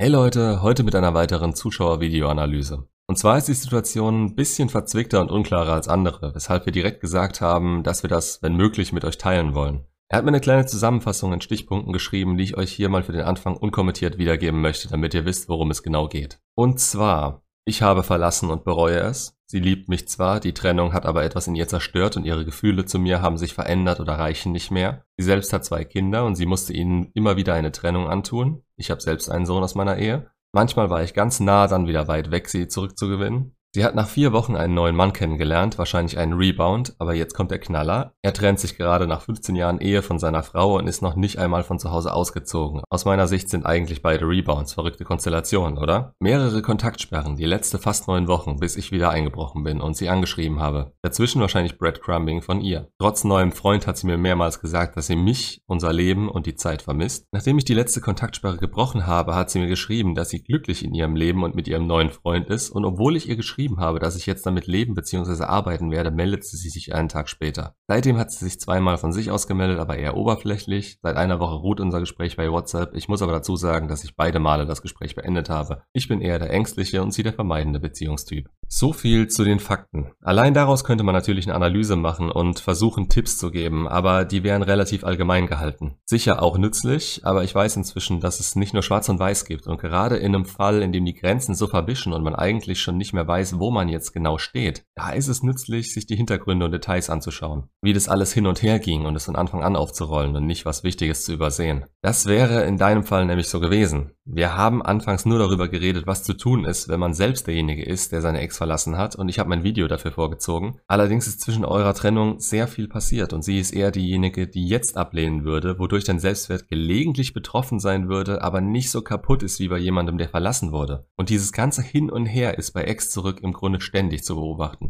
Hey Leute, heute mit einer weiteren Zuschauer-Videoanalyse. Und zwar ist die Situation ein bisschen verzwickter und unklarer als andere, weshalb wir direkt gesagt haben, dass wir das, wenn möglich, mit euch teilen wollen. Er hat mir eine kleine Zusammenfassung in Stichpunkten geschrieben, die ich euch hier mal für den Anfang unkommentiert wiedergeben möchte, damit ihr wisst, worum es genau geht. Und zwar, ich habe verlassen und bereue es. Sie liebt mich zwar, die Trennung hat aber etwas in ihr zerstört und ihre Gefühle zu mir haben sich verändert oder reichen nicht mehr. Sie selbst hat zwei Kinder und sie musste ihnen immer wieder eine Trennung antun. Ich habe selbst einen Sohn aus meiner Ehe. Manchmal war ich ganz nah, dann wieder weit weg, sie zurückzugewinnen. Sie hat nach vier Wochen einen neuen Mann kennengelernt, wahrscheinlich einen Rebound, aber jetzt kommt der Knaller. Er trennt sich gerade nach 15 Jahren Ehe von seiner Frau und ist noch nicht einmal von zu Hause ausgezogen. Aus meiner Sicht sind eigentlich beide Rebounds verrückte Konstellationen, oder? Mehrere Kontaktsperren, die letzte fast neun Wochen, bis ich wieder eingebrochen bin und sie angeschrieben habe. Dazwischen wahrscheinlich Breadcrumbing von ihr. Trotz neuem Freund hat sie mir mehrmals gesagt, dass sie mich, unser Leben und die Zeit vermisst. Nachdem ich die letzte Kontaktsperre gebrochen habe, hat sie mir geschrieben, dass sie glücklich in ihrem Leben und mit ihrem neuen Freund ist und obwohl ich ihr geschrieben geschrieben habe, dass ich jetzt damit leben bzw. arbeiten werde, meldete sie sich einen Tag später. Seitdem hat sie sich zweimal von sich aus gemeldet, aber eher oberflächlich. Seit einer Woche ruht unser Gespräch bei WhatsApp. Ich muss aber dazu sagen, dass ich beide Male das Gespräch beendet habe. Ich bin eher der ängstliche und sie der vermeidende Beziehungstyp. So viel zu den Fakten. Allein daraus könnte man natürlich eine Analyse machen und versuchen Tipps zu geben, aber die wären relativ allgemein gehalten. Sicher auch nützlich, aber ich weiß inzwischen, dass es nicht nur schwarz und weiß gibt und gerade in einem Fall, in dem die Grenzen so verwischen und man eigentlich schon nicht mehr weiß, weiß, wo man jetzt genau steht, da ist es nützlich, sich die Hintergründe und Details anzuschauen. Wie das alles hin und her ging und es von Anfang an aufzurollen und nicht was Wichtiges zu übersehen. Das wäre in deinem Fall nämlich so gewesen. Wir haben anfangs nur darüber geredet, was zu tun ist, wenn man selbst derjenige ist, der seine Ex verlassen hat und ich habe mein Video dafür vorgezogen. Allerdings ist zwischen eurer Trennung sehr viel passiert und sie ist eher diejenige, die jetzt ablehnen würde, wodurch dein Selbstwert gelegentlich betroffen sein würde, aber nicht so kaputt ist wie bei jemandem, der verlassen wurde. Und dieses ganze Hin und Her ist bei Ex zurück im Grunde ständig zu beobachten.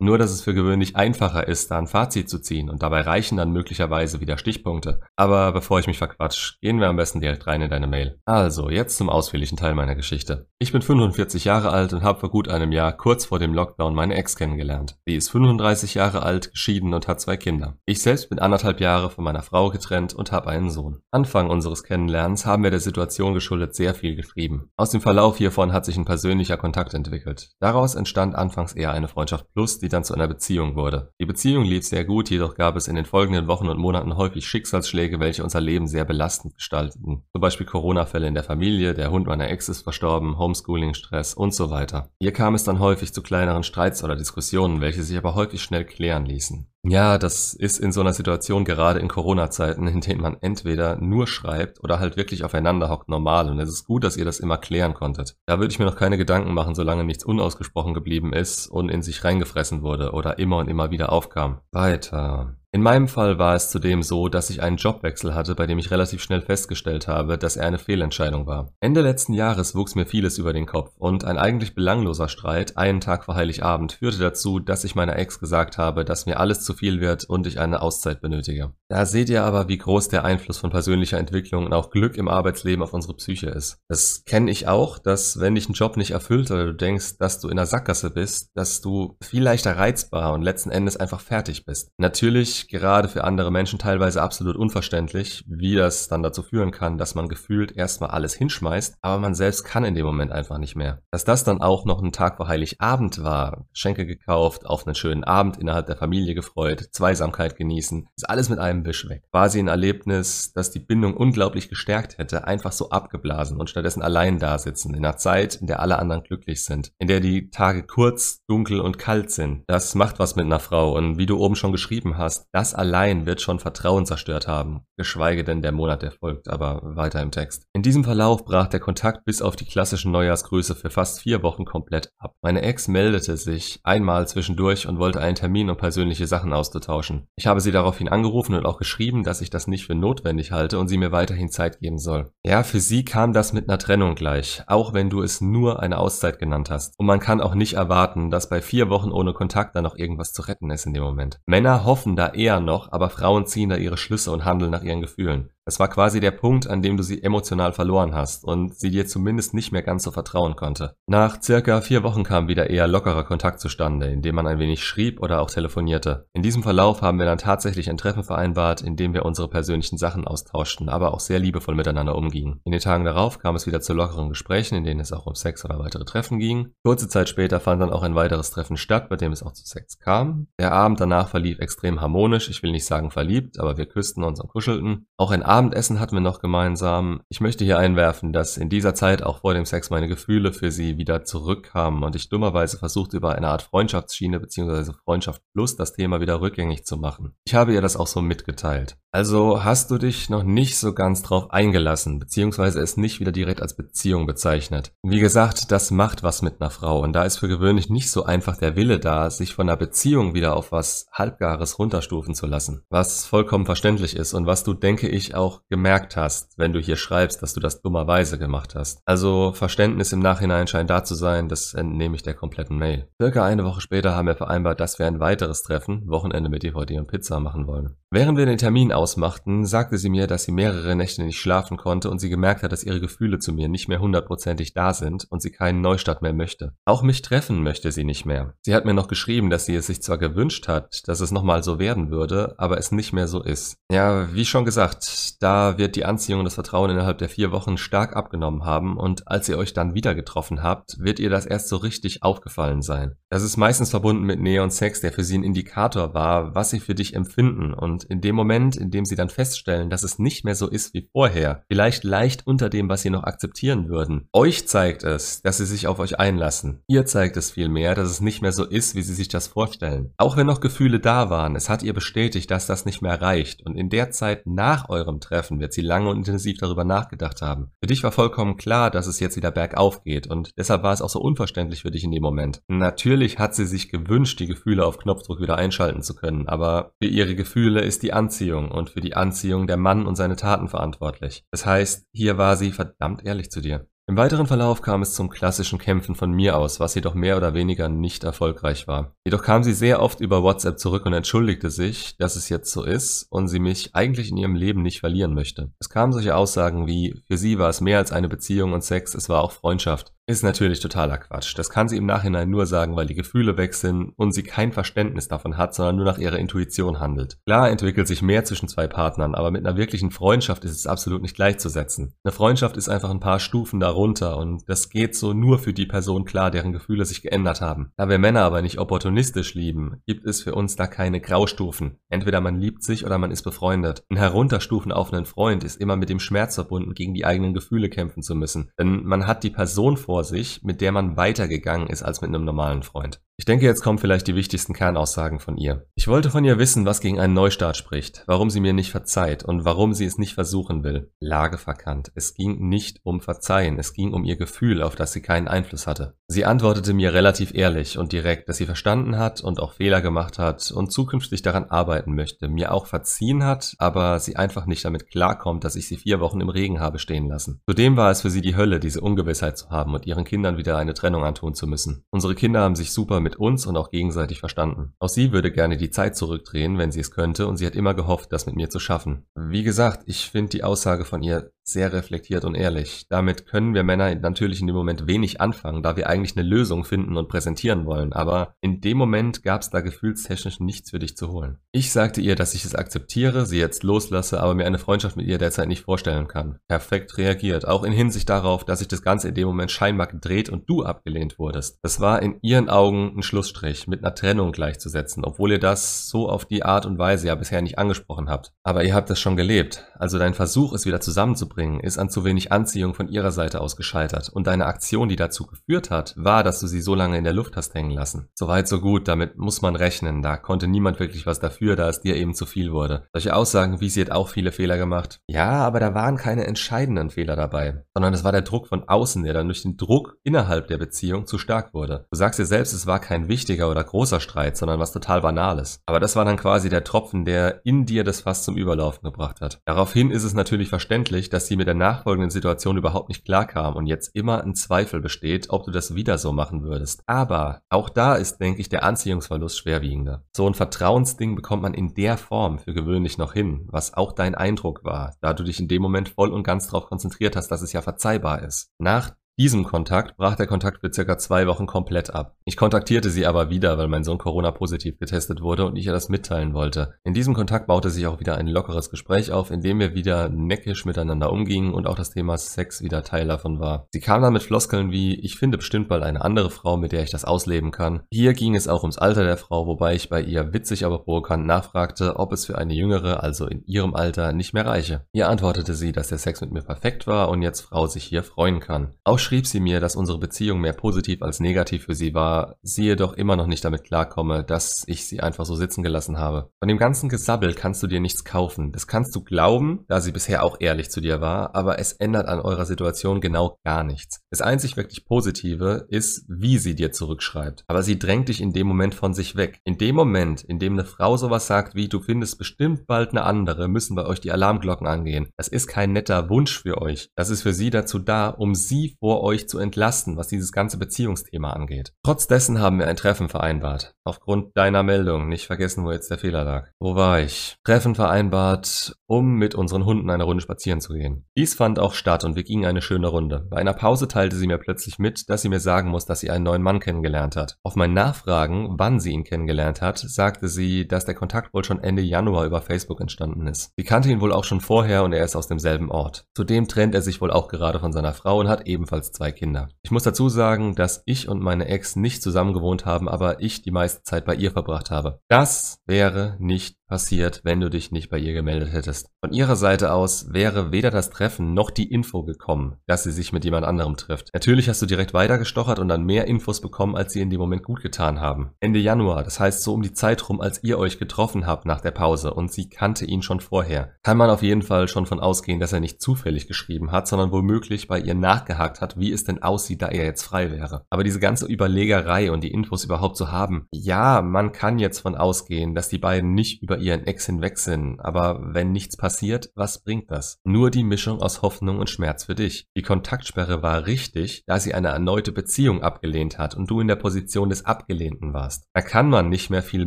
Nur, dass es für gewöhnlich einfacher ist, da ein Fazit zu ziehen und dabei reichen dann möglicherweise wieder Stichpunkte. Aber bevor ich mich verquatsch, gehen wir am besten direkt rein in deine Mail. Also, jetzt zum ausführlichen Teil meiner Geschichte. Ich bin 45 Jahre alt und habe vor gut einem Jahr kurz vor dem Lockdown meine Ex kennengelernt. Sie ist 35 Jahre alt, geschieden und hat zwei Kinder. Ich selbst bin anderthalb Jahre von meiner Frau getrennt und habe einen Sohn. Anfang unseres Kennenlernens haben wir der Situation geschuldet sehr viel geschrieben. Aus dem Verlauf hiervon hat sich ein persönlicher Kontakt entwickelt. Daraus entstand anfangs eher eine Freundschaft plus, die die dann zu einer Beziehung wurde. Die Beziehung lief sehr gut, jedoch gab es in den folgenden Wochen und Monaten häufig Schicksalsschläge, welche unser Leben sehr belastend gestalteten. Zum Beispiel Corona-Fälle in der Familie, der Hund meiner Ex ist verstorben, Homeschooling-Stress und so weiter. Hier kam es dann häufig zu kleineren Streits oder Diskussionen, welche sich aber häufig schnell klären ließen. Ja, das ist in so einer Situation gerade in Corona-Zeiten, in denen man entweder nur schreibt oder halt wirklich aufeinander hockt normal. Und es ist gut, dass ihr das immer klären konntet. Da würde ich mir noch keine Gedanken machen, solange nichts unausgesprochen geblieben ist und in sich reingefressen wurde oder immer und immer wieder aufkam. Weiter. In meinem Fall war es zudem so, dass ich einen Jobwechsel hatte, bei dem ich relativ schnell festgestellt habe, dass er eine Fehlentscheidung war. Ende letzten Jahres wuchs mir vieles über den Kopf und ein eigentlich belangloser Streit, einen Tag vor Heiligabend, führte dazu, dass ich meiner Ex gesagt habe, dass mir alles zu viel wird und ich eine Auszeit benötige. Da seht ihr aber, wie groß der Einfluss von persönlicher Entwicklung und auch Glück im Arbeitsleben auf unsere Psyche ist. Das kenne ich auch, dass wenn dich ein Job nicht erfüllt oder du denkst, dass du in der Sackgasse bist, dass du viel leichter reizbar und letzten Endes einfach fertig bist. Natürlich gerade für andere Menschen teilweise absolut unverständlich, wie das dann dazu führen kann, dass man gefühlt erstmal alles hinschmeißt, aber man selbst kann in dem Moment einfach nicht mehr. Dass das dann auch noch ein Tag vor Heiligabend war, Schenke gekauft, auf einen schönen Abend innerhalb der Familie gefreut, Zweisamkeit genießen, ist alles mit einem Wisch weg. Quasi ein Erlebnis, das die Bindung unglaublich gestärkt hätte, einfach so abgeblasen und stattdessen allein da sitzen, in einer Zeit, in der alle anderen glücklich sind, in der die Tage kurz, dunkel und kalt sind. Das macht was mit einer Frau und wie du oben schon geschrieben hast, das allein wird schon Vertrauen zerstört haben, geschweige denn der Monat, der folgt, aber weiter im Text. In diesem Verlauf brach der Kontakt bis auf die klassischen Neujahrsgrüße für fast vier Wochen komplett ab. Meine Ex meldete sich einmal zwischendurch und wollte einen Termin, um persönliche Sachen auszutauschen. Ich habe sie daraufhin angerufen und auch geschrieben, dass ich das nicht für notwendig halte und sie mir weiterhin Zeit geben soll. Ja, für sie kam das mit einer Trennung gleich, auch wenn du es nur eine Auszeit genannt hast. Und man kann auch nicht erwarten, dass bei vier Wochen ohne Kontakt dann noch irgendwas zu retten ist in dem Moment. Männer hoffen da eher noch, aber Frauen ziehen da ihre Schlüsse und handeln nach ihren Gefühlen. Es war quasi der Punkt, an dem du sie emotional verloren hast und sie dir zumindest nicht mehr ganz so vertrauen konnte. Nach circa vier Wochen kam wieder eher lockerer Kontakt zustande, indem man ein wenig schrieb oder auch telefonierte. In diesem Verlauf haben wir dann tatsächlich ein Treffen vereinbart, in dem wir unsere persönlichen Sachen austauschten, aber auch sehr liebevoll miteinander umgingen. In den Tagen darauf kam es wieder zu lockeren Gesprächen, in denen es auch um Sex oder weitere Treffen ging. Kurze Zeit später fand dann auch ein weiteres Treffen statt, bei dem es auch zu Sex kam. Der Abend danach verlief extrem harmonisch, ich will nicht sagen verliebt, aber wir küssten uns und kuschelten. Auch ein Abendessen hatten wir noch gemeinsam. Ich möchte hier einwerfen, dass in dieser Zeit auch vor dem Sex meine Gefühle für sie wieder zurückkamen und ich dummerweise versuchte über eine Art Freundschaftsschiene bzw. Freundschaft plus das Thema wieder rückgängig zu machen. Ich habe ihr das auch so mitgeteilt. Also hast du dich noch nicht so ganz drauf eingelassen, beziehungsweise es nicht wieder direkt als Beziehung bezeichnet. Wie gesagt, das macht was mit einer Frau und da ist für gewöhnlich nicht so einfach der Wille da, sich von einer Beziehung wieder auf was Halbgares runterstufen zu lassen. Was vollkommen verständlich ist und was du, denke ich, auch gemerkt hast, wenn du hier schreibst, dass du das dummerweise gemacht hast. Also Verständnis im Nachhinein scheint da zu sein, das entnehme ich der kompletten Mail. Circa eine Woche später haben wir vereinbart, dass wir ein weiteres Treffen, Wochenende mit DVD und Pizza machen wollen. Während wir den Termin ausmachten, sagte sie mir, dass sie mehrere Nächte nicht schlafen konnte und sie gemerkt hat, dass ihre Gefühle zu mir nicht mehr hundertprozentig da sind und sie keinen Neustart mehr möchte. Auch mich treffen möchte sie nicht mehr. Sie hat mir noch geschrieben, dass sie es sich zwar gewünscht hat, dass es nochmal so werden würde, aber es nicht mehr so ist. Ja, wie schon gesagt, da wird die Anziehung und das Vertrauen innerhalb der vier Wochen stark abgenommen haben und als ihr euch dann wieder getroffen habt, wird ihr das erst so richtig aufgefallen sein. Das ist meistens verbunden mit Nähe und Sex, der für sie ein Indikator war, was sie für dich empfinden und in dem Moment, in dem sie dann feststellen, dass es nicht mehr so ist wie vorher, vielleicht leicht unter dem, was sie noch akzeptieren würden, euch zeigt es, dass sie sich auf euch einlassen. Ihr zeigt es vielmehr, dass es nicht mehr so ist, wie sie sich das vorstellen. Auch wenn noch Gefühle da waren, es hat ihr bestätigt, dass das nicht mehr reicht und in der Zeit nach eurem Treffen wird sie lange und intensiv darüber nachgedacht haben. Für dich war vollkommen klar, dass es jetzt wieder bergauf geht und deshalb war es auch so unverständlich für dich in dem Moment. Natürlich hat sie sich gewünscht, die Gefühle auf Knopfdruck wieder einschalten zu können, aber für ihre Gefühle ist die Anziehung und für die Anziehung der Mann und seine Taten verantwortlich. Das heißt, hier war sie verdammt ehrlich zu dir. Im weiteren Verlauf kam es zum klassischen Kämpfen von mir aus, was jedoch mehr oder weniger nicht erfolgreich war. Jedoch kam sie sehr oft über WhatsApp zurück und entschuldigte sich, dass es jetzt so ist und sie mich eigentlich in ihrem Leben nicht verlieren möchte. Es kamen solche Aussagen wie, für sie war es mehr als eine Beziehung und Sex, es war auch Freundschaft. Ist natürlich totaler Quatsch. Das kann sie im Nachhinein nur sagen, weil die Gefühle sind und sie kein Verständnis davon hat, sondern nur nach ihrer Intuition handelt. Klar entwickelt sich mehr zwischen zwei Partnern, aber mit einer wirklichen Freundschaft ist es absolut nicht gleichzusetzen. Eine Freundschaft ist einfach ein paar Stufen darunter und das geht so nur für die Person klar, deren Gefühle sich geändert haben. Da wir Männer aber nicht opportunistisch lieben, gibt es für uns da keine Graustufen. Entweder man liebt sich oder man ist befreundet. Ein Herunterstufen auf einen Freund ist immer mit dem Schmerz verbunden, gegen die eigenen Gefühle kämpfen zu müssen. Denn man hat die Person vor vor sich, mit der man weitergegangen ist als mit einem normalen Freund. Ich denke, jetzt kommen vielleicht die wichtigsten Kernaussagen von ihr. Ich wollte von ihr wissen, was gegen einen Neustart spricht, warum sie mir nicht verzeiht und warum sie es nicht versuchen will. Lage verkannt. Es ging nicht um Verzeihen, es ging um ihr Gefühl, auf das sie keinen Einfluss hatte. Sie antwortete mir relativ ehrlich und direkt, dass sie verstanden hat und auch Fehler gemacht hat und zukünftig daran arbeiten möchte, mir auch verziehen hat, aber sie einfach nicht damit klarkommt, dass ich sie vier Wochen im Regen habe stehen lassen. Zudem war es für sie die Hölle, diese Ungewissheit zu haben und ihren Kindern wieder eine Trennung antun zu müssen. Unsere Kinder haben sich super mit uns und auch gegenseitig verstanden. Auch sie würde gerne die Zeit zurückdrehen, wenn sie es könnte, und sie hat immer gehofft, das mit mir zu schaffen. Wie gesagt, ich finde die Aussage von ihr sehr reflektiert und ehrlich. Damit können wir Männer natürlich in dem Moment wenig anfangen, da wir eigentlich eine Lösung finden und präsentieren wollen. Aber in dem Moment gab es da gefühlstechnisch nichts für dich zu holen. Ich sagte ihr, dass ich es akzeptiere, sie jetzt loslasse, aber mir eine Freundschaft mit ihr derzeit nicht vorstellen kann. Perfekt reagiert, auch in Hinsicht darauf, dass sich das Ganze in dem Moment scheinbar gedreht und du abgelehnt wurdest. Das war in ihren Augen ein Schlussstrich, mit einer Trennung gleichzusetzen, obwohl ihr das so auf die Art und Weise ja bisher nicht angesprochen habt. Aber ihr habt es schon gelebt, also dein Versuch, es wieder zusammenzubringen, bringen, ist an zu wenig Anziehung von ihrer Seite aus gescheitert und deine Aktion, die dazu geführt hat, war, dass du sie so lange in der Luft hast hängen lassen. Soweit so gut, damit muss man rechnen, da konnte niemand wirklich was dafür, da es dir eben zu viel wurde. Solche Aussagen wie sie hat auch viele Fehler gemacht. Ja, aber da waren keine entscheidenden Fehler dabei, sondern es war der Druck von außen, der dann durch den Druck innerhalb der Beziehung zu stark wurde. Du sagst dir selbst, es war kein wichtiger oder großer Streit, sondern was total Banales. Aber das war dann quasi der Tropfen, der in dir das Fass zum Überlaufen gebracht hat. Daraufhin ist es natürlich verständlich, dass sie mit der nachfolgenden Situation überhaupt nicht klarkam und jetzt immer ein Zweifel besteht, ob du das wieder so machen würdest. Aber auch da ist, denke ich, der Anziehungsverlust schwerwiegender. So ein Vertrauensding bekommt man in der Form für gewöhnlich noch hin, was auch dein Eindruck war, da du dich in dem Moment voll und ganz darauf konzentriert hast, dass es ja verzeihbar ist. Nach diesem Kontakt brach der Kontakt für circa zwei Wochen komplett ab. Ich kontaktierte sie aber wieder, weil mein Sohn Corona-positiv getestet wurde und ich ihr das mitteilen wollte. In diesem Kontakt baute sich auch wieder ein lockeres Gespräch auf, in dem wir wieder neckisch miteinander umgingen und auch das Thema Sex wieder Teil davon war. Sie kam dann mit Floskeln wie, ich finde bestimmt bald eine andere Frau, mit der ich das ausleben kann. Hier ging es auch ums Alter der Frau, wobei ich bei ihr witzig aber provokant nachfragte, ob es für eine jüngere, also in ihrem Alter, nicht mehr reiche. Hier antwortete sie, dass der Sex mit mir perfekt war und jetzt Frau sich hier freuen kann. Auch schrieb sie mir, dass unsere Beziehung mehr positiv als negativ für sie war, sie jedoch immer noch nicht damit klarkomme, dass ich sie einfach so sitzen gelassen habe. Von dem ganzen Gesabbel kannst du dir nichts kaufen. Das kannst du glauben, da sie bisher auch ehrlich zu dir war, aber es ändert an eurer Situation genau gar nichts. Das einzig wirklich Positive ist, wie sie dir zurückschreibt. Aber sie drängt dich in dem Moment von sich weg. In dem Moment, in dem eine Frau sowas sagt wie, du findest bestimmt bald eine andere, müssen bei euch die Alarmglocken angehen. Das ist kein netter Wunsch für euch. Das ist für sie dazu da, um sie vor euch zu entlasten, was dieses ganze Beziehungsthema angeht. Trotz dessen haben wir ein Treffen vereinbart. Aufgrund deiner Meldung. Nicht vergessen, wo jetzt der Fehler lag. Wo war ich? Treffen vereinbart, um mit unseren Hunden eine Runde spazieren zu gehen. Dies fand auch statt und wir gingen eine schöne Runde. Bei einer Pause teilte sie mir plötzlich mit, dass sie mir sagen muss, dass sie einen neuen Mann kennengelernt hat. Auf mein Nachfragen, wann sie ihn kennengelernt hat, sagte sie, dass der Kontakt wohl schon Ende Januar über Facebook entstanden ist. Sie kannte ihn wohl auch schon vorher und er ist aus demselben Ort. Zudem trennt er sich wohl auch gerade von seiner Frau und hat ebenfalls zwei Kinder. Ich muss dazu sagen, dass ich und meine Ex nicht zusammen gewohnt haben, aber ich die meiste Zeit bei ihr verbracht habe. Das wäre nicht passiert, wenn du dich nicht bei ihr gemeldet hättest. Von ihrer Seite aus wäre weder das Treffen noch die Info gekommen, dass sie sich mit jemand anderem trifft. Natürlich hast du direkt weitergestochert und dann mehr Infos bekommen, als sie in dem Moment gut getan haben. Ende Januar, das heißt so um die Zeit rum, als ihr euch getroffen habt nach der Pause und sie kannte ihn schon vorher, kann man auf jeden Fall schon von ausgehen, dass er nicht zufällig geschrieben hat, sondern womöglich bei ihr nachgehakt hat, wie es denn aussieht, da er jetzt frei wäre. Aber diese ganze Überlegerei und die Infos überhaupt zu haben, ja, man kann jetzt von ausgehen, dass die beiden nicht über ihren Ex hinweg sind, aber wenn nichts passiert, was bringt das? Nur die Mischung aus Hoffnung und Schmerz für dich. Die Kontaktsperre war richtig, da sie eine erneute Beziehung abgelehnt hat und du in der Position des Abgelehnten warst. Da kann man nicht mehr viel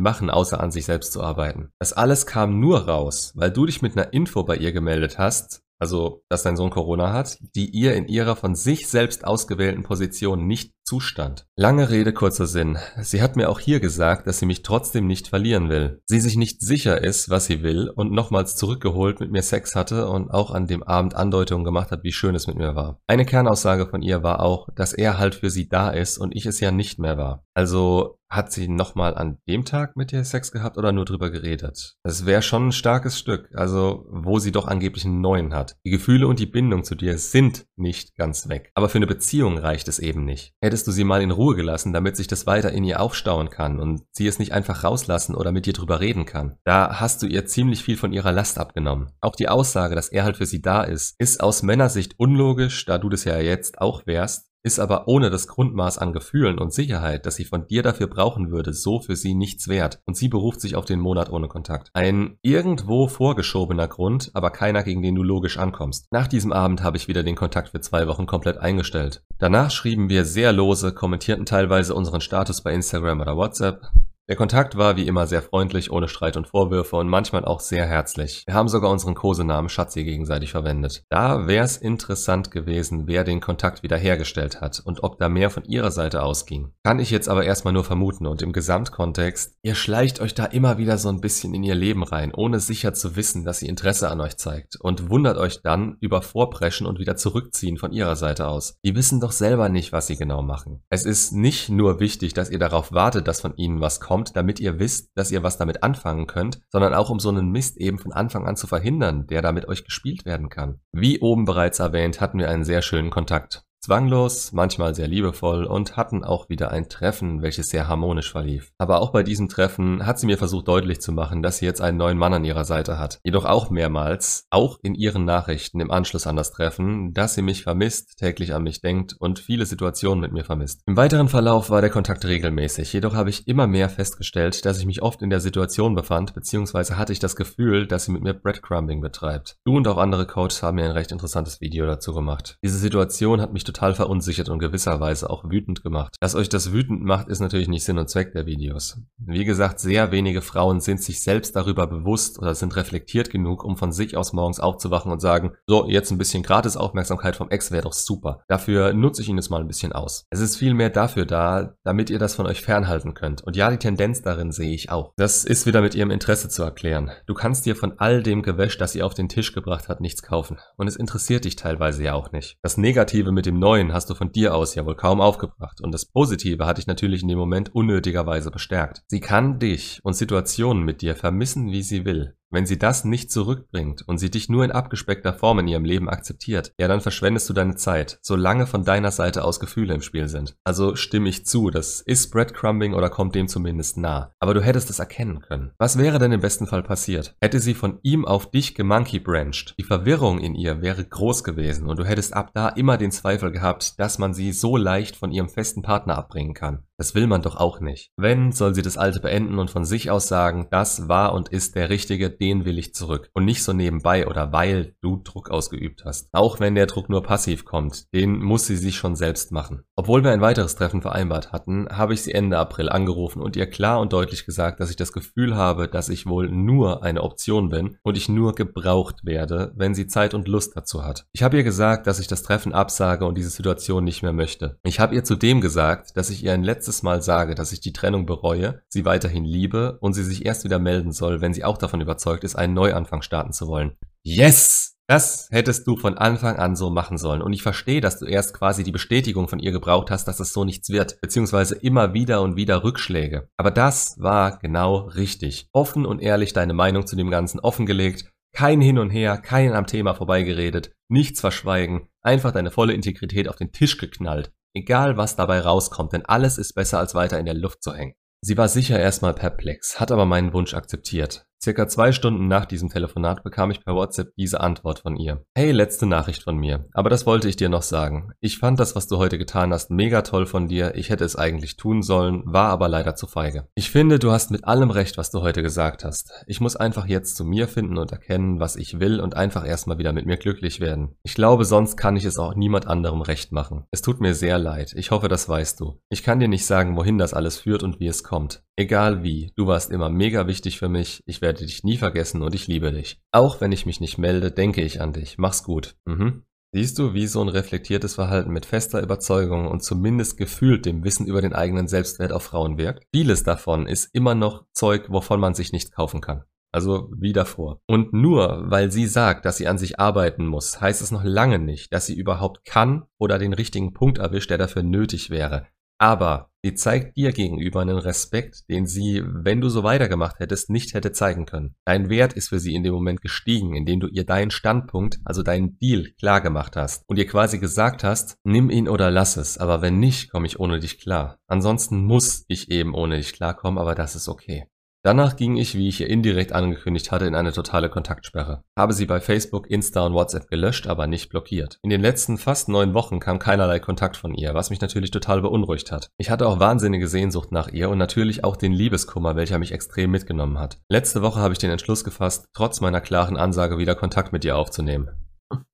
machen, außer an sich selbst zu arbeiten. Das alles kam nur raus, weil du dich mit einer Info bei ihr gemeldet hast, also dass dein Sohn Corona hat, die ihr in ihrer von sich selbst ausgewählten Position nicht zustand. Lange Rede, kurzer Sinn. Sie hat mir auch hier gesagt, dass sie mich trotzdem nicht verlieren will. Sie sich nicht sicher ist, was sie will und nochmals zurückgeholt mit mir Sex hatte und auch an dem Abend Andeutungen gemacht hat, wie schön es mit mir war. Eine Kernaussage von ihr war auch, dass er halt für sie da ist und ich es ja nicht mehr war. Also hat sie nochmal an dem Tag mit dir Sex gehabt oder nur drüber geredet? Das wäre schon ein starkes Stück, also wo sie doch angeblich einen neuen hat. Die Gefühle und die Bindung zu dir sind nicht ganz weg. Aber für eine Beziehung reicht es eben nicht. Hättest du sie mal in Ruhe gelassen, damit sich das weiter in ihr aufstauen kann und sie es nicht einfach rauslassen oder mit dir drüber reden kann. Da hast du ihr ziemlich viel von ihrer Last abgenommen. Auch die Aussage, dass er halt für sie da ist, ist aus Männersicht unlogisch, da du das ja jetzt auch wärst, ist aber ohne das Grundmaß an Gefühlen und Sicherheit, das sie von dir dafür brauchen würde, so für sie nichts wert. Und sie beruft sich auf den Monat ohne Kontakt. Ein irgendwo vorgeschobener Grund, aber keiner, gegen den du logisch ankommst. Nach diesem Abend habe ich wieder den Kontakt für zwei Wochen komplett eingestellt. Danach schrieben wir sehr lose, kommentierten teilweise unseren Status bei Instagram oder WhatsApp, der Kontakt war wie immer sehr freundlich, ohne Streit und Vorwürfe und manchmal auch sehr herzlich. Wir haben sogar unseren Kosenamen Schatzi gegenseitig verwendet. Da wäre es interessant gewesen, wer den Kontakt wiederhergestellt hat und ob da mehr von ihrer Seite ausging. Kann ich jetzt aber erstmal nur vermuten und im Gesamtkontext, ihr schleicht euch da immer wieder so ein bisschen in ihr Leben rein, ohne sicher zu wissen, dass sie Interesse an euch zeigt und wundert euch dann über Vorpreschen und wieder zurückziehen von ihrer Seite aus. Die wissen doch selber nicht, was sie genau machen. Es ist nicht nur wichtig, dass ihr darauf wartet, dass von ihnen was kommt, kommt, damit ihr wisst, dass ihr was damit anfangen könnt, sondern auch um so einen Mist eben von Anfang an zu verhindern, der da mit euch gespielt werden kann. Wie oben bereits erwähnt, hatten wir einen sehr schönen Kontakt. Zwanglos, manchmal sehr liebevoll und hatten auch wieder ein Treffen, welches sehr harmonisch verlief. Aber auch bei diesem Treffen hat sie mir versucht deutlich zu machen, dass sie jetzt einen neuen Mann an ihrer Seite hat. Jedoch auch mehrmals, auch in ihren Nachrichten im Anschluss an das Treffen, dass sie mich vermisst, täglich an mich denkt und viele Situationen mit mir vermisst. Im weiteren Verlauf war der Kontakt regelmäßig, jedoch habe ich immer mehr festgestellt, dass ich mich oft in der Situation befand, beziehungsweise hatte ich das Gefühl, dass sie mit mir Breadcrumbing betreibt. Du und auch andere Coaches haben mir ein recht interessantes Video dazu gemacht. Diese Situation hat mich total verunsichert und gewisserweise auch wütend gemacht. Dass euch das wütend macht, ist natürlich nicht Sinn und Zweck der Videos. Wie gesagt, sehr wenige Frauen sind sich selbst darüber bewusst oder sind reflektiert genug, um von sich aus morgens aufzuwachen und sagen, so, jetzt ein bisschen gratis Aufmerksamkeit vom Ex wäre doch super. Dafür nutze ich ihn jetzt mal ein bisschen aus. Es ist vielmehr dafür da, damit ihr das von euch fernhalten könnt. Und ja, die Tendenz darin sehe ich auch. Das ist wieder mit ihrem Interesse zu erklären. Du kannst dir von all dem Gewäsch, das sie auf den Tisch gebracht hat, nichts kaufen. Und es interessiert dich teilweise ja auch nicht. Das Negative mit dem Neuen hast du von dir aus ja wohl kaum aufgebracht. Und das Positive hat dich natürlich in dem Moment unnötigerweise bestärkt. Sie kann dich und Situationen mit dir vermissen, wie sie will. Wenn sie das nicht zurückbringt und sie dich nur in abgespeckter Form in ihrem Leben akzeptiert, ja dann verschwendest du deine Zeit, solange von deiner Seite aus Gefühle im Spiel sind. Also stimme ich zu, das ist Breadcrumbing oder kommt dem zumindest nah. Aber du hättest es erkennen können. Was wäre denn im besten Fall passiert? Hätte sie von ihm auf dich gemonkey branched, die Verwirrung in ihr wäre groß gewesen und du hättest ab da immer den Zweifel gehabt, dass man sie so leicht von ihrem festen Partner abbringen kann. Das will man doch auch nicht. Wenn, soll sie das Alte beenden und von sich aus sagen, das war und ist der Richtige, den will ich zurück. Und nicht so nebenbei oder weil du Druck ausgeübt hast. Auch wenn der Druck nur passiv kommt, den muss sie sich schon selbst machen. Obwohl wir ein weiteres Treffen vereinbart hatten, habe ich sie Ende April angerufen und ihr klar und deutlich gesagt, dass ich das Gefühl habe, dass ich wohl nur eine Option bin und ich nur gebraucht werde, wenn sie Zeit und Lust dazu hat. Ich habe ihr gesagt, dass ich das Treffen absage und diese Situation nicht mehr möchte. Ich habe ihr zudem gesagt, dass ich ihr ein letztes letztes Mal sage, dass ich die Trennung bereue, sie weiterhin liebe und sie sich erst wieder melden soll, wenn sie auch davon überzeugt ist, einen Neuanfang starten zu wollen. Yes! Das hättest du von Anfang an so machen sollen. Und ich verstehe, dass du erst quasi die Bestätigung von ihr gebraucht hast, dass es so nichts wird, beziehungsweise immer wieder und wieder Rückschläge. Aber das war genau richtig. Offen und ehrlich deine Meinung zu dem Ganzen offengelegt, kein Hin und Her, kein am Thema vorbeigeredet, nichts verschweigen, einfach deine volle Integrität auf den Tisch geknallt. Egal was dabei rauskommt, denn alles ist besser als weiter in der Luft zu hängen. Sie war sicher erstmal perplex, hat aber meinen Wunsch akzeptiert. Circa zwei Stunden nach diesem Telefonat bekam ich per WhatsApp diese Antwort von ihr. Hey, letzte Nachricht von mir. Aber das wollte ich dir noch sagen. Ich fand das, was du heute getan hast, mega toll von dir. Ich hätte es eigentlich tun sollen, war aber leider zu feige. Ich finde, du hast mit allem recht, was du heute gesagt hast. Ich muss einfach jetzt zu mir finden und erkennen, was ich will und einfach erstmal wieder mit mir glücklich werden. Ich glaube, sonst kann ich es auch niemand anderem recht machen. Es tut mir sehr leid. Ich hoffe, das weißt du. Ich kann dir nicht sagen, wohin das alles führt und wie es kommt. Egal wie, du warst immer mega wichtig für mich. Ich werde dich nie vergessen und ich liebe dich. Auch wenn ich mich nicht melde, denke ich an dich. Mach's gut. Mhm. Siehst du, wie so ein reflektiertes Verhalten mit fester Überzeugung und zumindest gefühlt dem Wissen über den eigenen Selbstwert auf Frauen wirkt? Vieles davon ist immer noch Zeug, wovon man sich nicht kaufen kann. Also wie davor. Und nur weil sie sagt, dass sie an sich arbeiten muss, heißt es noch lange nicht, dass sie überhaupt kann oder den richtigen Punkt erwischt, der dafür nötig wäre. Aber sie zeigt dir gegenüber einen Respekt, den sie, wenn du so weitergemacht hättest, nicht hätte zeigen können. Dein Wert ist für sie in dem Moment gestiegen, indem du ihr deinen Standpunkt, also deinen Deal, klar gemacht hast und ihr quasi gesagt hast, nimm ihn oder lass es, aber wenn nicht, komme ich ohne dich klar. Ansonsten muss ich eben ohne dich klarkommen, aber das ist okay. Danach ging ich, wie ich ihr indirekt angekündigt hatte, in eine totale Kontaktsperre. Habe sie bei Facebook, Insta und WhatsApp gelöscht, aber nicht blockiert. In den letzten fast neun Wochen kam keinerlei Kontakt von ihr, was mich natürlich total beunruhigt hat. Ich hatte auch wahnsinnige Sehnsucht nach ihr und natürlich auch den Liebeskummer, welcher mich extrem mitgenommen hat. Letzte Woche habe ich den Entschluss gefasst, trotz meiner klaren Ansage wieder Kontakt mit ihr aufzunehmen.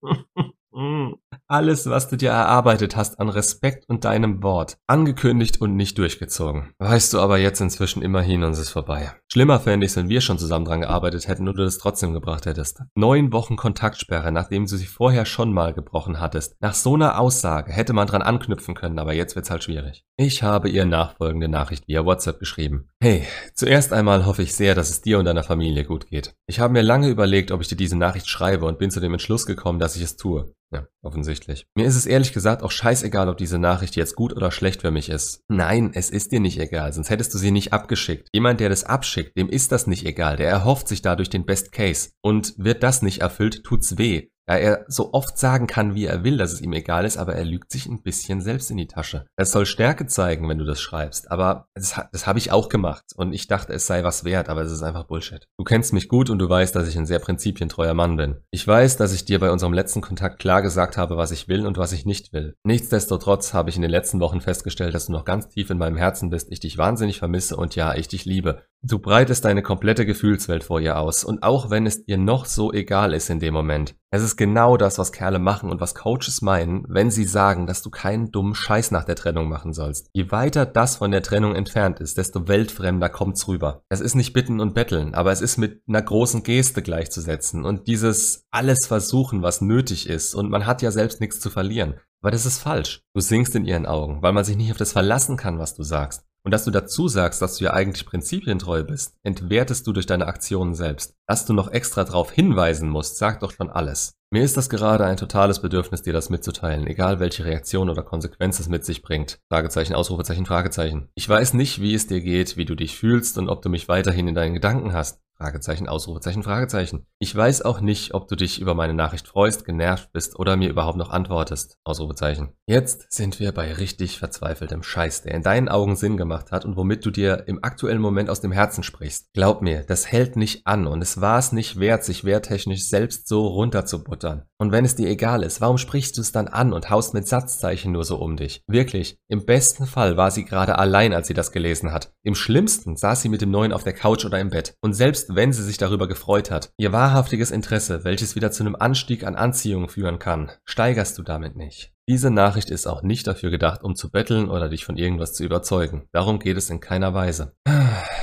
Alles, was du dir erarbeitet hast an Respekt und deinem Wort. Angekündigt und nicht durchgezogen. Weißt du aber jetzt inzwischen immerhin und es ist vorbei. Schlimmer fände ich wenn wir schon zusammen dran gearbeitet hätten und du das trotzdem gebracht hättest. Neun Wochen Kontaktsperre, nachdem du sie vorher schon mal gebrochen hattest. Nach so einer Aussage hätte man dran anknüpfen können, aber jetzt wird's halt schwierig. Ich habe ihr nachfolgende Nachricht via WhatsApp geschrieben. Hey, zuerst einmal hoffe ich sehr, dass es dir und deiner Familie gut geht. Ich habe mir lange überlegt, ob ich dir diese Nachricht schreibe und bin zu dem Entschluss gekommen, dass ich es tue. Ja, offensichtlich. Mir ist es ehrlich gesagt auch scheißegal, ob diese Nachricht jetzt gut oder schlecht für mich ist. Nein, es ist dir nicht egal, sonst hättest du sie nicht abgeschickt. Jemand, der das abschickt, dem ist das nicht egal. Der erhofft sich dadurch den Best Case. Und wird das nicht erfüllt, tut's weh. Da er so oft sagen kann, wie er will, dass es ihm egal ist, aber er lügt sich ein bisschen selbst in die Tasche. Es soll Stärke zeigen, wenn du das schreibst, aber das, das habe ich auch gemacht und ich dachte, es sei was wert, aber es ist einfach Bullshit. Du kennst mich gut und du weißt, dass ich ein sehr prinzipientreuer Mann bin. Ich weiß, dass ich dir bei unserem letzten Kontakt klar gesagt habe, was ich will und was ich nicht will. Nichtsdestotrotz habe ich in den letzten Wochen festgestellt, dass du noch ganz tief in meinem Herzen bist, ich dich wahnsinnig vermisse und ja, ich dich liebe. Du breitest deine komplette Gefühlswelt vor ihr aus und auch wenn es dir noch so egal ist in dem Moment, es ist genau das, was Kerle machen und was Coaches meinen, wenn sie sagen, dass du keinen dummen Scheiß nach der Trennung machen sollst. Je weiter das von der Trennung entfernt ist, desto weltfremder kommt's rüber. Es ist nicht bitten und betteln, aber es ist mit einer großen Geste gleichzusetzen und dieses alles versuchen, was nötig ist und man hat ja selbst nichts zu verlieren. Aber das ist falsch. Du singst in ihren Augen, weil man sich nicht auf das verlassen kann, was du sagst. Und dass du dazu sagst, dass du ja eigentlich prinzipientreu bist, entwertest du durch deine Aktionen selbst. Dass du noch extra darauf hinweisen musst, sagt doch schon alles. Mir ist das gerade ein totales Bedürfnis, dir das mitzuteilen, egal welche Reaktion oder Konsequenz es mit sich bringt. Fragezeichen, Ausrufezeichen, Fragezeichen. Ich weiß nicht, wie es dir geht, wie du dich fühlst und ob du mich weiterhin in deinen Gedanken hast. Fragezeichen, Ausrufezeichen, Fragezeichen. Ich weiß auch nicht, ob du dich über meine Nachricht freust, genervt bist oder mir überhaupt noch antwortest. Ausrufezeichen. Jetzt sind wir bei richtig verzweifeltem Scheiß, der in deinen Augen Sinn gemacht hat und womit du dir im aktuellen Moment aus dem Herzen sprichst. Glaub mir, das hält nicht an und es war es nicht wert, sich wehrtechnisch selbst so runterzubuttern. Und wenn es dir egal ist, warum sprichst du es dann an und haust mit Satzzeichen nur so um dich? Wirklich, im besten Fall war sie gerade allein, als sie das gelesen hat. Im schlimmsten saß sie mit dem Neuen auf der Couch oder im Bett. Und selbst wenn sie sich darüber gefreut hat. Ihr wahrhaftiges Interesse, welches wieder zu einem Anstieg an Anziehung führen kann, steigerst du damit nicht. Diese Nachricht ist auch nicht dafür gedacht, um zu betteln oder dich von irgendwas zu überzeugen. Darum geht es in keiner Weise.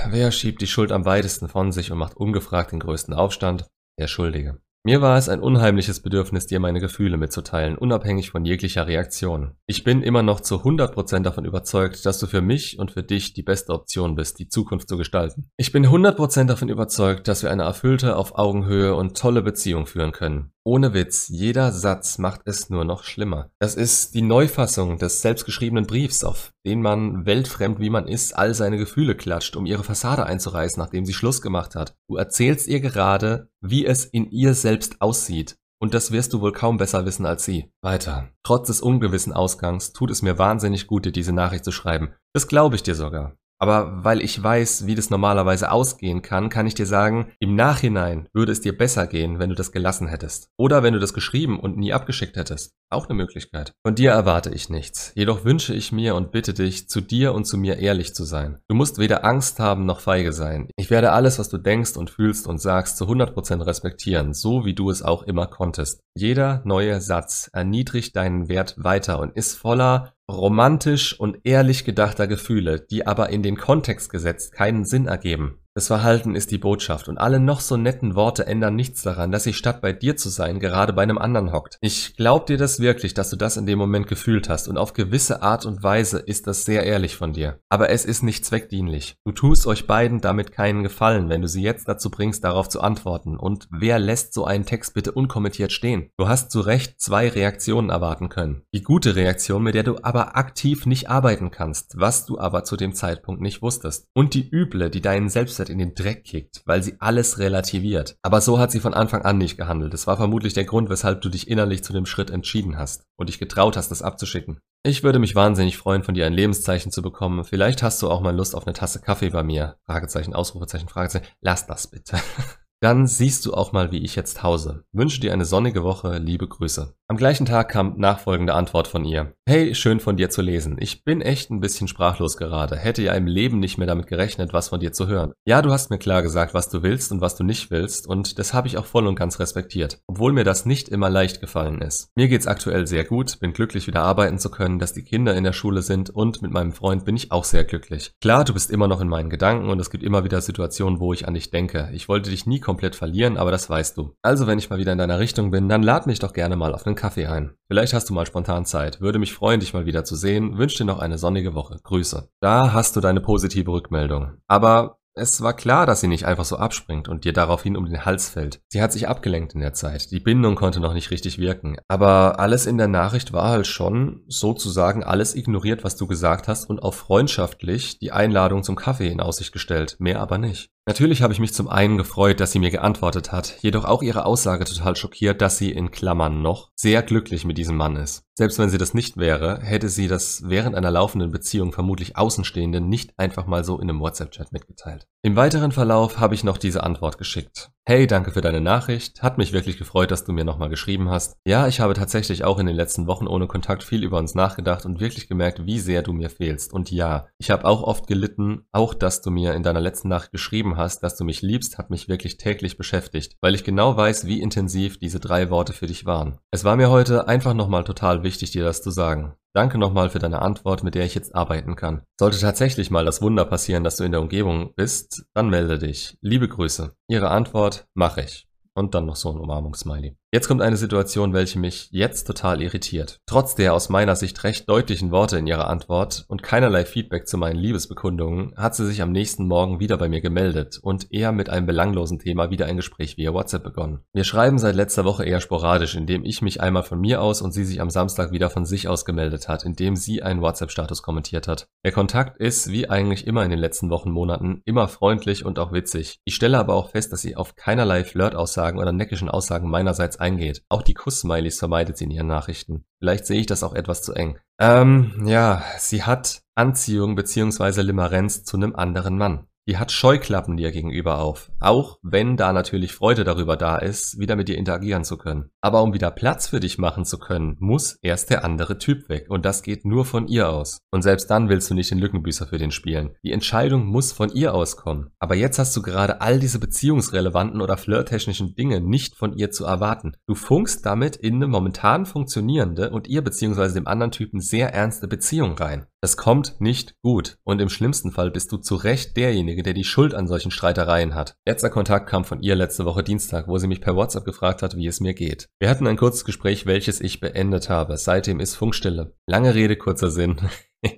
Wer schiebt die Schuld am weitesten von sich und macht ungefragt den größten Aufstand? Der Schuldige. Mir war es ein unheimliches Bedürfnis, dir meine Gefühle mitzuteilen, unabhängig von jeglicher Reaktion. Ich bin immer noch zu 100% davon überzeugt, dass du für mich und für dich die beste Option bist, die Zukunft zu gestalten. Ich bin 100% davon überzeugt, dass wir eine erfüllte, auf Augenhöhe und tolle Beziehung führen können. Ohne Witz, jeder Satz macht es nur noch schlimmer. Das ist die Neufassung des selbstgeschriebenen Briefs, auf den man, weltfremd wie man ist, all seine Gefühle klatscht, um ihre Fassade einzureißen, nachdem sie Schluss gemacht hat. Du erzählst ihr gerade, wie es in ihr selbst aussieht. Und das wirst du wohl kaum besser wissen als sie. Weiter. Trotz des ungewissen Ausgangs tut es mir wahnsinnig gut, dir diese Nachricht zu schreiben. Das glaube ich dir sogar. Aber weil ich weiß, wie das normalerweise ausgehen kann, kann ich dir sagen, im Nachhinein würde es dir besser gehen, wenn du das gelassen hättest. Oder wenn du das geschrieben und nie abgeschickt hättest. Auch eine Möglichkeit. Von dir erwarte ich nichts. Jedoch wünsche ich mir und bitte dich, zu dir und zu mir ehrlich zu sein. Du musst weder Angst haben noch feige sein. Ich werde alles, was du denkst und fühlst und sagst, zu 100% respektieren, so wie du es auch immer konntest. Jeder neue Satz erniedrigt deinen Wert weiter und ist voller romantisch und ehrlich gedachter Gefühle, die aber in den Kontext gesetzt keinen Sinn ergeben. Das Verhalten ist die Botschaft und alle noch so netten Worte ändern nichts daran, dass sie statt bei dir zu sein gerade bei einem anderen hockt. Ich glaub dir das wirklich, dass du das in dem Moment gefühlt hast und auf gewisse Art und Weise ist das sehr ehrlich von dir. Aber es ist nicht zweckdienlich. Du tust euch beiden damit keinen Gefallen, wenn du sie jetzt dazu bringst, darauf zu antworten. Und wer lässt so einen Text bitte unkommentiert stehen? Du hast zu Recht zwei Reaktionen erwarten können. Die gute Reaktion, mit der du aber aktiv nicht arbeiten kannst, was du aber zu dem Zeitpunkt nicht wusstest. Und die üble, die deinen Selbstwert Mindset in den Dreck kickt, weil sie alles relativiert. Aber so hat sie von Anfang an nicht gehandelt. Das war vermutlich der Grund, weshalb du dich innerlich zu dem Schritt entschieden hast und dich getraut hast, das abzuschicken. Ich würde mich wahnsinnig freuen, von dir ein Lebenszeichen zu bekommen. Vielleicht hast du auch mal Lust auf eine Tasse Kaffee bei mir. Fragezeichen, Ausrufezeichen, Fragezeichen. Lass das bitte. Dann siehst du auch mal, wie ich jetzt hause. Wünsche dir eine sonnige Woche, liebe Grüße. Am gleichen Tag kam nachfolgende Antwort von ihr. Hey, schön von dir zu lesen. Ich bin echt ein bisschen sprachlos gerade. Hätte ja im Leben nicht mehr damit gerechnet, was von dir zu hören. Ja, du hast mir klar gesagt, was du willst und was du nicht willst und das habe ich auch voll und ganz respektiert. Obwohl mir das nicht immer leicht gefallen ist. Mir geht's aktuell sehr gut, bin glücklich wieder arbeiten zu können, dass die Kinder in der Schule sind und mit meinem Freund bin ich auch sehr glücklich. Klar, du bist immer noch in meinen Gedanken und es gibt immer wieder Situationen, wo ich an dich denke. Ich wollte dich nie komplett verlieren, aber das weißt du. Also wenn ich mal wieder in deiner Richtung bin, dann lad mich doch gerne mal auf einen Kaffee ein. Vielleicht hast du mal spontan Zeit. Würde mich freuen, dich mal wieder zu sehen. Wünsche dir noch eine sonnige Woche. Grüße. Da hast du deine positive Rückmeldung. Aber es war klar, dass sie nicht einfach so abspringt und dir daraufhin um den Hals fällt. Sie hat sich abgelenkt in der Zeit. Die Bindung konnte noch nicht richtig wirken. Aber alles in der Nachricht war halt schon sozusagen alles ignoriert, was du gesagt hast und auf freundschaftlich die Einladung zum Kaffee in Aussicht gestellt. Mehr aber nicht. Natürlich habe ich mich zum einen gefreut, dass sie mir geantwortet hat, jedoch auch ihre Aussage total schockiert, dass sie in Klammern noch sehr glücklich mit diesem Mann ist. Selbst wenn sie das nicht wäre, hätte sie das während einer laufenden Beziehung vermutlich Außenstehenden nicht einfach mal so in einem WhatsApp-Chat mitgeteilt. Im weiteren Verlauf habe ich noch diese Antwort geschickt. Hey, danke für deine Nachricht. Hat mich wirklich gefreut, dass du mir nochmal geschrieben hast. Ja, ich habe tatsächlich auch in den letzten Wochen ohne Kontakt viel über uns nachgedacht und wirklich gemerkt, wie sehr du mir fehlst. Und ja, ich habe auch oft gelitten, auch dass du mir in deiner letzten Nachricht geschrieben hast, dass du mich liebst, hat mich wirklich täglich beschäftigt, weil ich genau weiß, wie intensiv diese drei Worte für dich waren. Es war mir heute einfach nochmal total wichtig, dir das zu sagen. Danke nochmal für deine Antwort, mit der ich jetzt arbeiten kann. Sollte tatsächlich mal das Wunder passieren, dass du in der Umgebung bist, dann melde dich. Liebe Grüße. Ihre Antwort mache ich. Und dann noch so ein Umarmungssmiley. Jetzt kommt eine Situation, welche mich jetzt total irritiert. Trotz der aus meiner Sicht recht deutlichen Worte in ihrer Antwort und keinerlei Feedback zu meinen Liebesbekundungen hat sie sich am nächsten Morgen wieder bei mir gemeldet und eher mit einem belanglosen Thema wieder ein Gespräch via WhatsApp begonnen. Wir schreiben seit letzter Woche eher sporadisch, indem ich mich einmal von mir aus und sie sich am Samstag wieder von sich aus gemeldet hat, indem sie einen WhatsApp-Status kommentiert hat. Der Kontakt ist, wie eigentlich immer in den letzten Wochen, Monaten, immer freundlich und auch witzig. Ich stelle aber auch fest, dass sie auf keinerlei Flirtaussagen oder neckischen Aussagen meinerseits eingeht. Auch die Kuss-Smileys vermeidet sie in ihren Nachrichten. Vielleicht sehe ich das auch etwas zu eng. Ähm, ja, sie hat Anziehung bzw. Limerenz zu einem anderen Mann. Die hat Scheuklappen dir gegenüber auf, auch wenn da natürlich Freude darüber da ist, wieder mit dir interagieren zu können. Aber um wieder Platz für dich machen zu können, muss erst der andere Typ weg und das geht nur von ihr aus. Und selbst dann willst du nicht den Lückenbüßer für den spielen. Die Entscheidung muss von ihr auskommen. Aber jetzt hast du gerade all diese beziehungsrelevanten oder flirttechnischen Dinge nicht von ihr zu erwarten. Du funkst damit in eine momentan funktionierende und ihr bzw. dem anderen Typen sehr ernste Beziehung rein. Das kommt nicht gut und im schlimmsten Fall bist du zu Recht derjenige, der die Schuld an solchen Streitereien hat. Letzter Kontakt kam von ihr letzte Woche Dienstag, wo sie mich per WhatsApp gefragt hat, wie es mir geht. Wir hatten ein kurzes Gespräch, welches ich beendet habe. Seitdem ist Funkstille. Lange Rede, kurzer Sinn.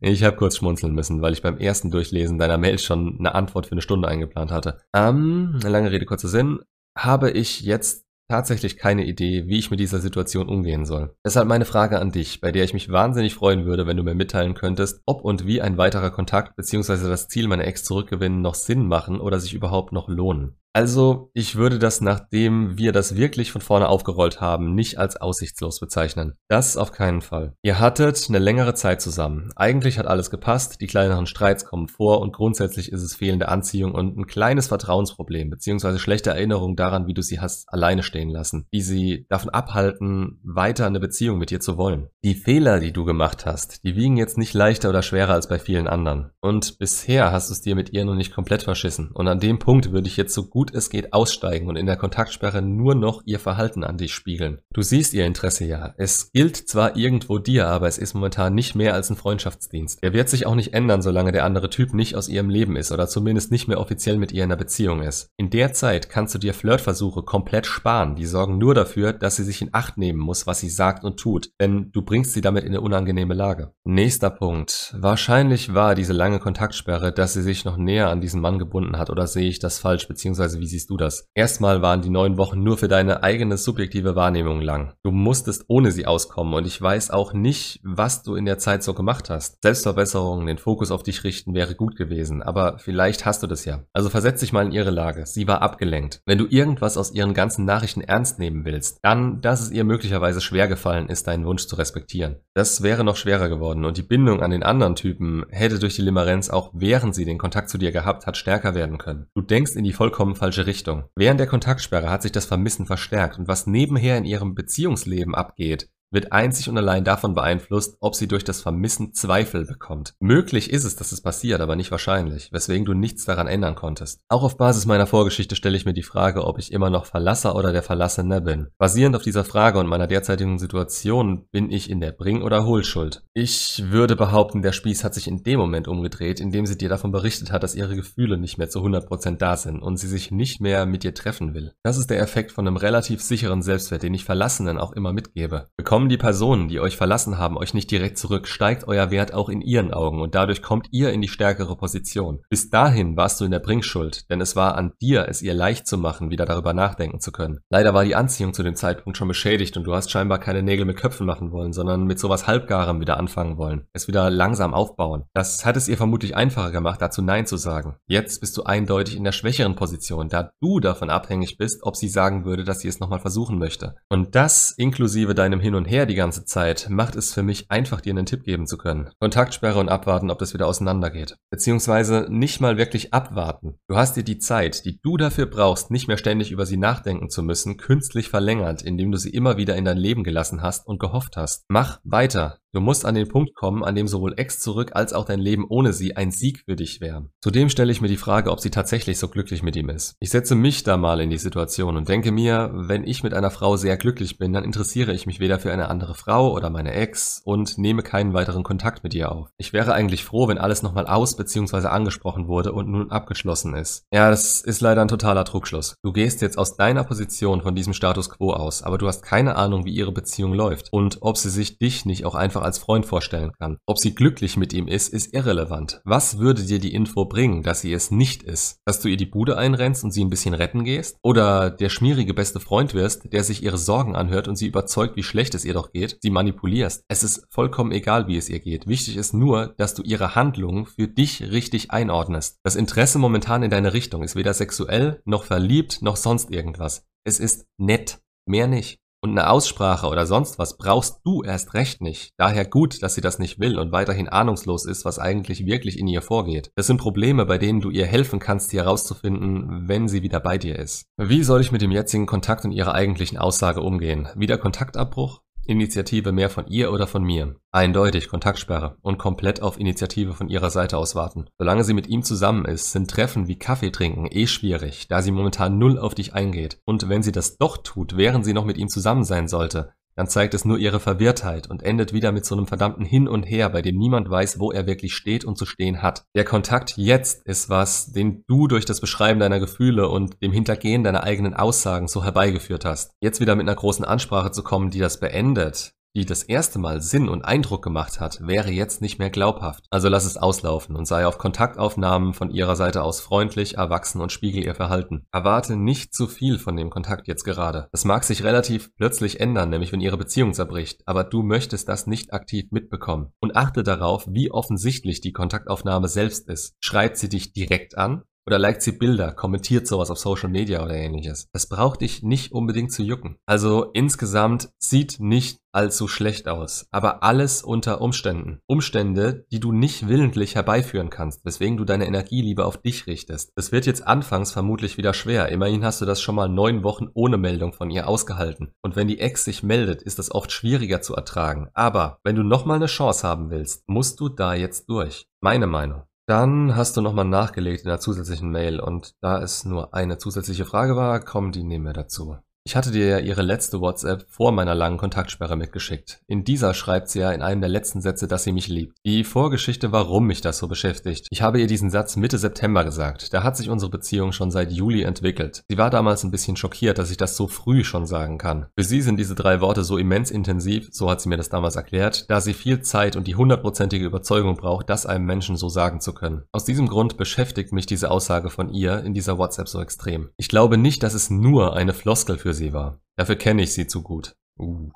Ich habe kurz schmunzeln müssen, weil ich beim ersten Durchlesen deiner Mail schon eine Antwort für eine Stunde eingeplant hatte. Ähm, lange Rede, kurzer Sinn, habe ich jetzt tatsächlich keine Idee, wie ich mit dieser Situation umgehen soll. Deshalb meine Frage an dich, bei der ich mich wahnsinnig freuen würde, wenn du mir mitteilen könntest, ob und wie ein weiterer Kontakt bzw. das Ziel meiner Ex zurückgewinnen noch Sinn machen oder sich überhaupt noch lohnen. Also, ich würde das, nachdem wir das wirklich von vorne aufgerollt haben, nicht als aussichtslos bezeichnen. Das auf keinen Fall. Ihr hattet eine längere Zeit zusammen. Eigentlich hat alles gepasst, die kleineren Streits kommen vor und grundsätzlich ist es fehlende Anziehung und ein kleines Vertrauensproblem, beziehungsweise schlechte Erinnerung daran, wie du sie hast alleine stehen lassen, die sie davon abhalten, weiter eine Beziehung mit dir zu wollen. Die Fehler, die du gemacht hast, die wiegen jetzt nicht leichter oder schwerer als bei vielen anderen. Und bisher hast du es dir mit ihr noch nicht komplett verschissen. Und an dem Punkt würde ich jetzt so gut gut es geht aussteigen und in der Kontaktsperre nur noch ihr Verhalten an dich spiegeln. Du siehst ihr Interesse ja. Es gilt zwar irgendwo dir, aber es ist momentan nicht mehr als ein Freundschaftsdienst. Er wird sich auch nicht ändern, solange der andere Typ nicht aus ihrem Leben ist oder zumindest nicht mehr offiziell mit ihr in einer Beziehung ist. In der Zeit kannst du dir Flirtversuche komplett sparen. Die sorgen nur dafür, dass sie sich in Acht nehmen muss, was sie sagt und tut. Denn du bringst sie damit in eine unangenehme Lage. Nächster Punkt. Wahrscheinlich war diese lange Kontaktsperre, dass sie sich noch näher an diesen Mann gebunden hat oder sehe ich das falsch, beziehungsweise wie siehst du das? Erstmal waren die neun Wochen nur für deine eigene subjektive Wahrnehmung lang. Du musstest ohne sie auskommen und ich weiß auch nicht, was du in der Zeit so gemacht hast. Selbstverbesserung, den Fokus auf dich richten wäre gut gewesen, aber vielleicht hast du das ja. Also versetz dich mal in ihre Lage. Sie war abgelenkt. Wenn du irgendwas aus ihren ganzen Nachrichten ernst nehmen willst, dann, dass es ihr möglicherweise schwer gefallen ist, deinen Wunsch zu respektieren. Das wäre noch schwerer geworden und die Bindung an den anderen Typen hätte durch die Limerenz auch während sie den Kontakt zu dir gehabt hat stärker werden können. Du denkst in die vollkommen falsche Richtung. Während der Kontaktsperre hat sich das Vermissen verstärkt und was nebenher in ihrem Beziehungsleben abgeht, wird einzig und allein davon beeinflusst, ob sie durch das Vermissen Zweifel bekommt. Möglich ist es, dass es passiert, aber nicht wahrscheinlich, weswegen du nichts daran ändern konntest. Auch auf Basis meiner Vorgeschichte stelle ich mir die Frage, ob ich immer noch Verlasser oder der Verlassene bin. Basierend auf dieser Frage und meiner derzeitigen Situation bin ich in der Bring- oder Hohlschuld. Ich würde behaupten, der Spieß hat sich in dem Moment umgedreht, in dem sie dir davon berichtet hat, dass ihre Gefühle nicht mehr zu 100% da sind und sie sich nicht mehr mit dir treffen will. Das ist der Effekt von einem relativ sicheren Selbstwert, den ich Verlassenen auch immer mitgebe. Bekommst Kommen die Personen, die euch verlassen haben, euch nicht direkt zurück, steigt euer Wert auch in ihren Augen und dadurch kommt ihr in die stärkere Position. Bis dahin warst du in der Bringschuld, denn es war an dir, es ihr leicht zu machen, wieder darüber nachdenken zu können. Leider war die Anziehung zu dem Zeitpunkt schon beschädigt und du hast scheinbar keine Nägel mit Köpfen machen wollen, sondern mit sowas Halbgarem wieder anfangen wollen. Es wieder langsam aufbauen. Das hat es ihr vermutlich einfacher gemacht, dazu Nein zu sagen. Jetzt bist du eindeutig in der schwächeren Position, da du davon abhängig bist, ob sie sagen würde, dass sie es nochmal versuchen möchte. Und das, inklusive deinem Hin und Her die ganze Zeit, macht es für mich einfach, dir einen Tipp geben zu können. Kontaktsperre und abwarten, ob das wieder auseinandergeht. Beziehungsweise nicht mal wirklich abwarten. Du hast dir die Zeit, die du dafür brauchst, nicht mehr ständig über sie nachdenken zu müssen, künstlich verlängert, indem du sie immer wieder in dein Leben gelassen hast und gehofft hast. Mach weiter. Du musst an den Punkt kommen, an dem sowohl Ex zurück als auch dein Leben ohne sie ein Sieg für dich wären. Zudem stelle ich mir die Frage, ob sie tatsächlich so glücklich mit ihm ist. Ich setze mich da mal in die Situation und denke mir, wenn ich mit einer Frau sehr glücklich bin, dann interessiere ich mich weder für eine andere Frau oder meine Ex und nehme keinen weiteren Kontakt mit ihr auf. Ich wäre eigentlich froh, wenn alles nochmal aus bzw. angesprochen wurde und nun abgeschlossen ist. Ja, das ist leider ein totaler Trugschluss. Du gehst jetzt aus deiner Position von diesem Status quo aus, aber du hast keine Ahnung, wie ihre Beziehung läuft und ob sie sich dich nicht auch einfach einfach als Freund vorstellen kann. Ob sie glücklich mit ihm ist, ist irrelevant. Was würde dir die Info bringen, dass sie es nicht ist? Dass du ihr die Bude einrennst und sie ein bisschen retten gehst? Oder der schmierige beste Freund wirst, der sich ihre Sorgen anhört und sie überzeugt, wie schlecht es ihr doch geht, sie manipulierst? Es ist vollkommen egal, wie es ihr geht. Wichtig ist nur, dass du ihre Handlungen für dich richtig einordnest. Das Interesse momentan in deine Richtung ist weder sexuell, noch verliebt, noch sonst irgendwas. Es ist nett. Mehr nicht. Und eine Aussprache oder sonst was brauchst du erst recht nicht. Daher gut, dass sie das nicht will und weiterhin ahnungslos ist, was eigentlich wirklich in ihr vorgeht. Das sind Probleme, bei denen du ihr helfen kannst, sie herauszufinden, wenn sie wieder bei dir ist. Wie soll ich mit dem jetzigen Kontakt und ihrer eigentlichen Aussage umgehen? Wieder Kontaktabbruch? Initiative mehr von ihr oder von mir. Eindeutig Kontaktsperre und komplett auf Initiative von ihrer Seite aus warten. Solange sie mit ihm zusammen ist, sind Treffen wie Kaffee trinken eh schwierig, da sie momentan null auf dich eingeht. Und wenn sie das doch tut, während sie noch mit ihm zusammen sein sollte, dann zeigt es nur ihre Verwirrtheit und endet wieder mit so einem verdammten Hin und Her, bei dem niemand weiß, wo er wirklich steht und zu stehen hat. Der Kontakt jetzt ist was, den du durch das Beschreiben deiner Gefühle und dem Hintergehen deiner eigenen Aussagen so herbeigeführt hast. Jetzt wieder mit einer großen Ansprache zu kommen, die das beendet, die das erste Mal Sinn und Eindruck gemacht hat, wäre jetzt nicht mehr glaubhaft. Also lass es auslaufen und sei auf Kontaktaufnahmen von ihrer Seite aus freundlich, erwachsen und spiegel ihr Verhalten. Erwarte nicht zu viel von dem Kontakt jetzt gerade. Das mag sich relativ plötzlich ändern, nämlich wenn ihre Beziehung zerbricht, aber du möchtest das nicht aktiv mitbekommen. Und achte darauf, wie offensichtlich die Kontaktaufnahme selbst ist. Schreibt sie dich direkt an oder liked sie Bilder, kommentiert sowas auf Social Media oder ähnliches. Das braucht dich nicht unbedingt zu jucken. Also insgesamt sieht nicht allzu schlecht aus, aber alles unter Umständen. Umstände, die du nicht willentlich herbeiführen kannst, weswegen du deine Energie lieber auf dich richtest. Es wird jetzt anfangs vermutlich wieder schwer. Immerhin hast du das schon mal neun Wochen ohne Meldung von ihr ausgehalten. Und wenn die Ex sich meldet, ist das oft schwieriger zu ertragen. Aber wenn du nochmal eine Chance haben willst, musst du da jetzt durch. Meine Meinung. Dann hast du nochmal nachgelegt in der zusätzlichen Mail und da es nur eine zusätzliche Frage war, kommen die nehmen wir dazu. Ich hatte dir ja ihre letzte WhatsApp vor meiner langen Kontaktsperre mitgeschickt. In dieser schreibt sie ja in einem der letzten Sätze, dass sie mich liebt. Die Vorgeschichte, warum mich das so beschäftigt. Ich habe ihr diesen Satz Mitte September gesagt. Da hat sich unsere Beziehung schon seit Juli entwickelt. Sie war damals ein bisschen schockiert, dass ich das so früh schon sagen kann. Für sie sind diese drei Worte so immens intensiv, so hat sie mir das damals erklärt, da sie viel Zeit und die hundertprozentige Überzeugung braucht, das einem Menschen so sagen zu können. Aus diesem Grund beschäftigt mich diese Aussage von ihr in dieser WhatsApp so extrem. Ich glaube nicht, dass es nur eine Floskel für sie war. Dafür kenne ich sie zu gut. Uh.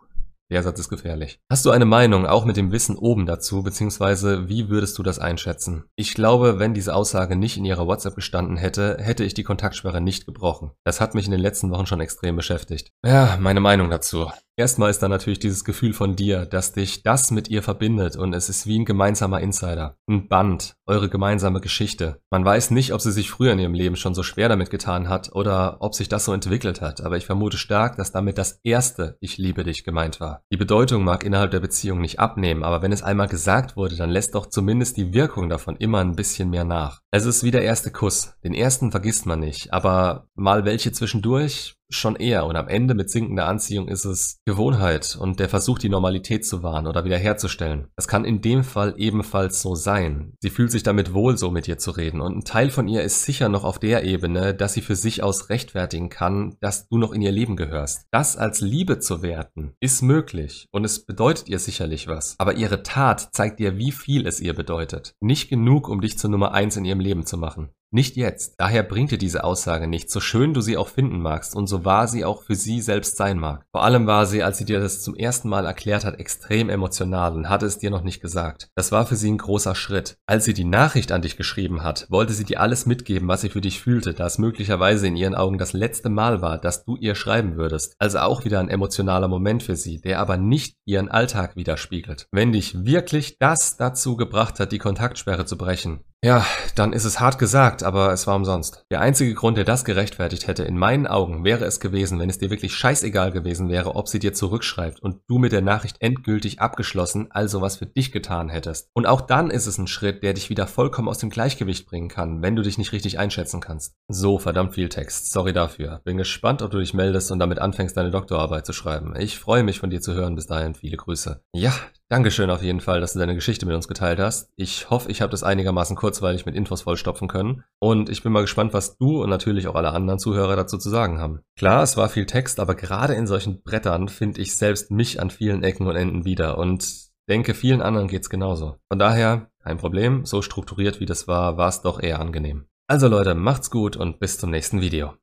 Der Satz ist gefährlich. Hast du eine Meinung, auch mit dem Wissen oben dazu, beziehungsweise wie würdest du das einschätzen? Ich glaube, wenn diese Aussage nicht in ihrer WhatsApp gestanden hätte, hätte ich die Kontaktsperre nicht gebrochen. Das hat mich in den letzten Wochen schon extrem beschäftigt. Ja, meine Meinung dazu. Erstmal ist da natürlich dieses Gefühl von dir, dass dich das mit ihr verbindet und es ist wie ein gemeinsamer Insider. Ein Band, eure gemeinsame Geschichte. Man weiß nicht, ob sie sich früher in ihrem Leben schon so schwer damit getan hat oder ob sich das so entwickelt hat, aber ich vermute stark, dass damit das erste Ich liebe dich gemeint war. Die Bedeutung mag innerhalb der Beziehung nicht abnehmen, aber wenn es einmal gesagt wurde, dann lässt doch zumindest die Wirkung davon immer ein bisschen mehr nach. Es ist wie der erste Kuss. Den ersten vergisst man nicht, aber mal welche zwischendurch schon eher und am Ende mit sinkender Anziehung ist es Gewohnheit und der Versuch, die Normalität zu wahren oder wiederherzustellen. Das kann in dem Fall ebenfalls so sein. Sie fühlt sich damit wohl, so mit dir zu reden und ein Teil von ihr ist sicher noch auf der Ebene, dass sie für sich aus rechtfertigen kann, dass du noch in ihr Leben gehörst. Das als Liebe zu werten, ist möglich und es bedeutet ihr sicherlich was. Aber ihre Tat zeigt dir, wie viel es ihr bedeutet. Nicht genug, um dich zur Nummer eins in ihrem Leben zu machen. Nicht jetzt. Daher bringt dir diese Aussage nichts, so schön du sie auch finden magst und so wahr sie auch für sie selbst sein mag. Vor allem war sie, als sie dir das zum ersten Mal erklärt hat, extrem emotional und hatte es dir noch nicht gesagt. Das war für sie ein großer Schritt. Als sie die Nachricht an dich geschrieben hat, wollte sie dir alles mitgeben, was sie für dich fühlte, da es möglicherweise in ihren Augen das letzte Mal war, dass du ihr schreiben würdest. Also auch wieder ein emotionaler Moment für sie, der aber nicht ihren Alltag widerspiegelt. Wenn dich wirklich das dazu gebracht hat, die Kontaktsperre zu brechen, ja, dann ist es hart gesagt, aber es war umsonst. Der einzige Grund, der das gerechtfertigt hätte, in meinen Augen, wäre es gewesen, wenn es dir wirklich scheißegal gewesen wäre, ob sie dir zurückschreibt und du mit der Nachricht endgültig abgeschlossen, also was für dich getan hättest. Und auch dann ist es ein Schritt, der dich wieder vollkommen aus dem Gleichgewicht bringen kann, wenn du dich nicht richtig einschätzen kannst. So, verdammt viel Text. Sorry dafür. Bin gespannt, ob du dich meldest und damit anfängst, deine Doktorarbeit zu schreiben. Ich freue mich von dir zu hören. Bis dahin viele Grüße. Ja, Dankeschön auf jeden Fall, dass du deine Geschichte mit uns geteilt hast. Ich hoffe, ich habe das einigermaßen kurzweilig mit Infos vollstopfen können. Und ich bin mal gespannt, was du und natürlich auch alle anderen Zuhörer dazu zu sagen haben. Klar, es war viel Text, aber gerade in solchen Brettern finde ich selbst mich an vielen Ecken und Enden wieder und denke, vielen anderen geht's genauso. Von daher, kein Problem, so strukturiert wie das war, war es doch eher angenehm. Also Leute, macht's gut und bis zum nächsten Video.